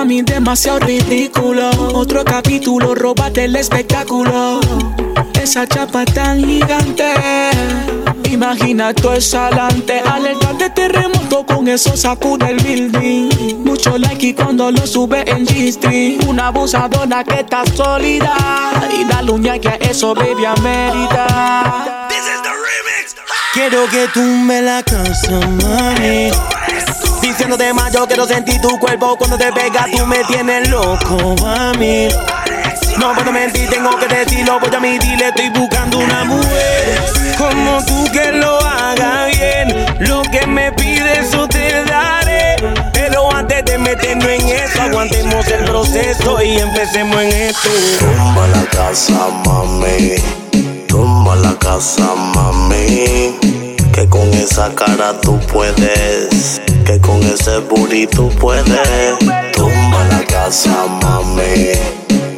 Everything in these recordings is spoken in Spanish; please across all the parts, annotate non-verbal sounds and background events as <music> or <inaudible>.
Mami, demasiado ridículo. Otro capítulo, robate el espectáculo. Esa chapa tan gigante. Imagina todo eso adelante. Alerta de terremoto con eso sacude el building. Mucho like y cuando lo sube en G-Street. Una abusadora que está sólida. Y da uña que a eso, baby, amerita. This is the remix. Quiero que tumbe la casa, mami. Diciéndote más, yo quiero sentir tu cuerpo cuando te pega, tú me tienes loco, mami. No puedo mentir, tengo que decirlo, voy a admitirle, estoy buscando una mujer como tú que lo haga bien. Lo que me pides, eso te daré. Pero antes de meternos en eso, aguantemos el proceso y empecemos en esto. Tumba la casa, mami. Tumba la casa, mami. Que con esa cara tú puedes. Que con ese booty puedes. Tumba la casa, mami.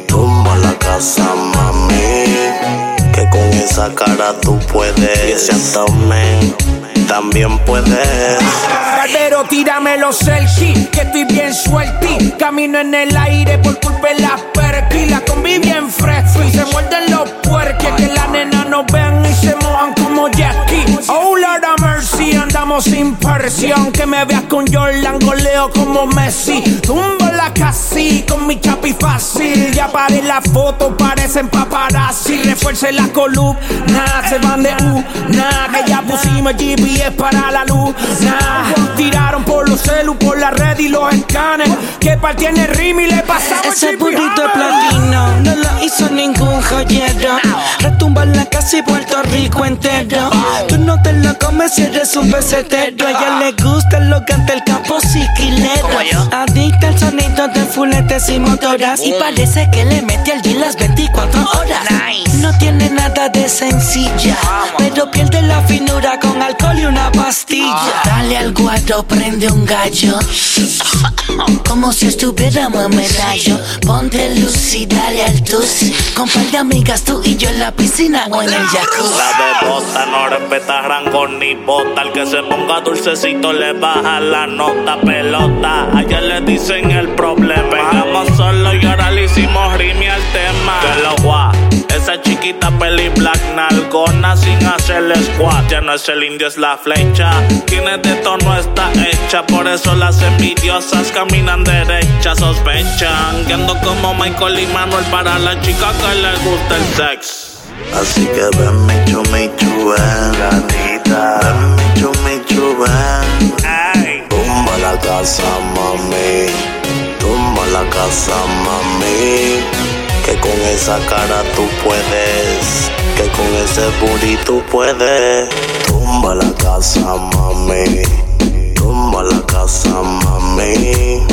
Tumba la casa, mami. Que con esa cara tú puedes. Y ese abdomen también puedes. Barbero, tírame los selfies, que estoy bien suelti. Camino en el aire por culpa de las perky. La combi bien fresco y se muerden los puerques. Que la nena no vean y se mojan como Jackie. Sin presión. Que me veas con Jordan, goleo como Messi. Casi con mi chapi fácil. Ya paré la foto, parecen paparazzi. Refuerce la columna, se van de U. Nah, que ya pusimos GPS para la luz. Nah, tiraron por los celu, por la red y los escanes. Que partiene el rim y le pasamos Ese burrito GPS. platino no lo hizo ningún joyero. Retumba en la casa y Puerto Rico entero. Tú no te lo comes si eres un pesetero. A ella le gusta lo canta el campo siquilero. De fuletes y motoras. Y parece que le mete al gym las 24 horas. No tiene nada de sencilla, pero pierde la finura con alcohol y una pastilla. Dale al guardo, prende un gallo. <laughs> Como si estuviéramos en medallo. Ponte luz y dale al tus. Con par de amigas tú y yo en la piscina o en el jacuzzi. La bebota no respeta rango ni bota. Al que se ponga dulcecito le baja la nota pelota. Ayer le dicen el problema. Pegamos solo y ahora le hicimos rime al tema. Que lo gua. Esa chiquita peli black nalgona sin hacerle squat. Ya no es el indio, es la flecha. Tiene de tono está hecha. Por eso las envidiosas caminan derechas. Sospechan que ando como Michael y Manuel para la chica que le gusta el sex. Así que ven chumi chuben, gatita. Ven chumi chuben. Ay. Tumba la casa, mami. Tumba la casa, mami. Que con esa cara tú puedes. Con ese booty tú puedes. Tumba la casa, mami. Tumba la casa, mami.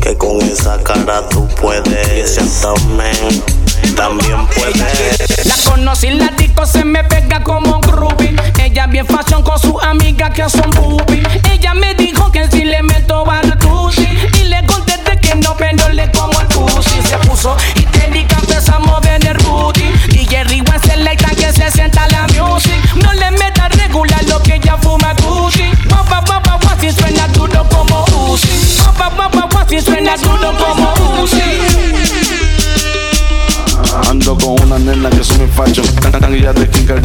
Que con esa cara tú puedes. Y ese abdomen también puedes. La conocí, la disco se me pega como un groupie. Ella bien fashion con sus amigas que son boobies. Ella me dijo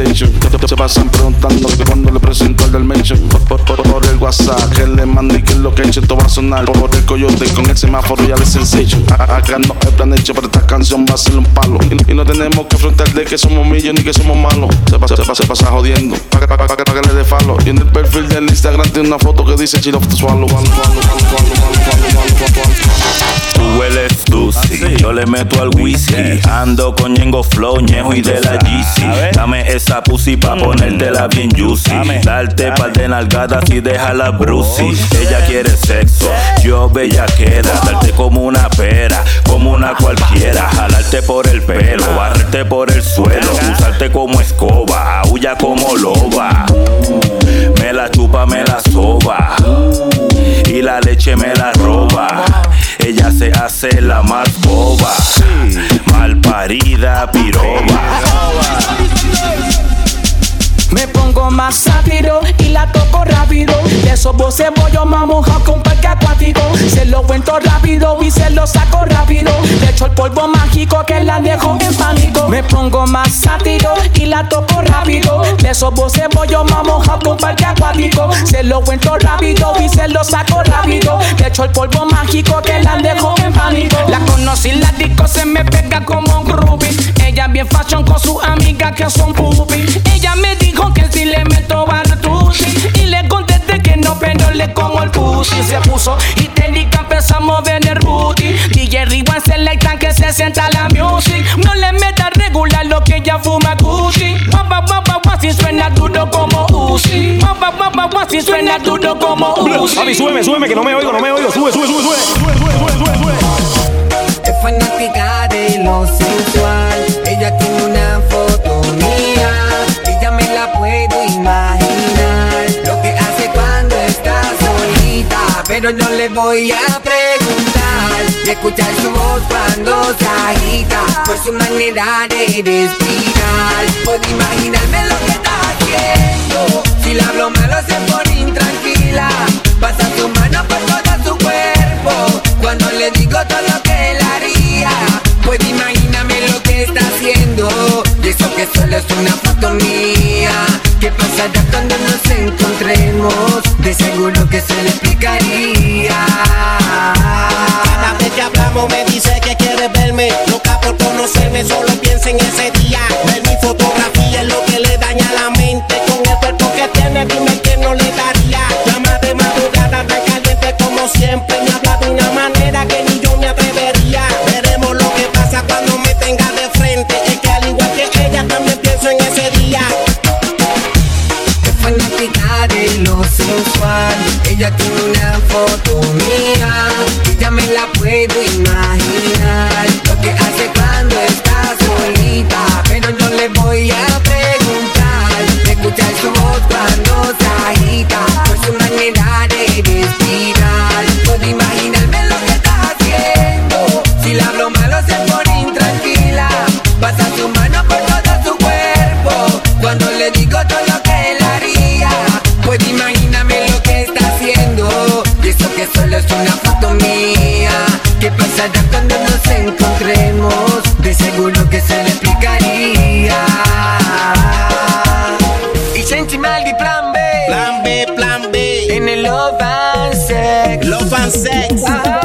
de Se pasan preguntando que cuando le presento el del mention por, por, por, el WhatsApp que le mandé que lo que he hecho esto va a sonar Por el coyote con el semáforo y el sensation Acá no es plan hecho pero esta canción va a ser un palo Y, y no tenemos que afrontar de que somos millos ni que somos malos Se pasa, se pasa, se pasa jodiendo Pa' que, pa, pa, pa, que le dé falo Y en el perfil del Instagram tiene una foto que dice chill off the swallow Tú hueles dulce, yo le meto al whisky. Ando con Ñengo Flow, Ñejo y de la GC. Dame esa pussy pa' ponértela bien juicy. Darte par de nalgadas y déjala brucey. Ella quiere sexo, yo bellaquera. Darte como una pera, como una cualquiera. Jalarte por el pelo, barrerte por el suelo. Usarte como escoba, aúlla como loba. Me la chupa, me la soba y la leche me la roba. Ella se hace la más boba, mal parida piroba. De voy yo mamoja con parque acuático. Se lo cuento rápido y se lo saco rápido. Le echo el polvo mágico que la dejo en pánico. Me pongo más sátiro y la toco rápido. De voy yo mamoja con parque acuático. Se lo cuento rápido y se lo saco rápido. Le echo el polvo mágico que la dejo en pánico. La conocí, la disco se me pega como un groupie. Ella bien fashion con su amiga que son pupi. Pussy. Se puso y técnica empezamos a ver el booty. DJ Rewind selectan que se sienta la music. No le meta regular lo que ella fuma Gucci. Guapa, guapa, guapa, si suena duro como Uzi. Guapa, guapa, guapa, si suena duro como Uzi. Papi, súbeme, súbeme, que no me oigo, no me oigo. Sube, sube, sube, sube. Sube, sube, sube, sube, sube. Es fanática de lo sensual. Pero no le voy a preguntar. Y escuchar su voz cuando se agita. Por su manera de respirar. Puedo imaginarme lo que está haciendo. Si le hablo malo se pone intranquila. Pasa su mano por todo su cuerpo. Cuando le digo todo lo que él haría. Pues imagíname lo que está haciendo. Y eso que solo es una foto mía. ¿Qué pasará cuando nos encontremos? De seguro que se Digo todo lo que él haría. Pues imagíname lo que está haciendo. Y eso que solo es una foto mía. ¿Qué pasará cuando nos encontremos? De seguro que se le explicaría. Y sentí mal y plan B. Plan B, plan B En el love and sex. Love and sex.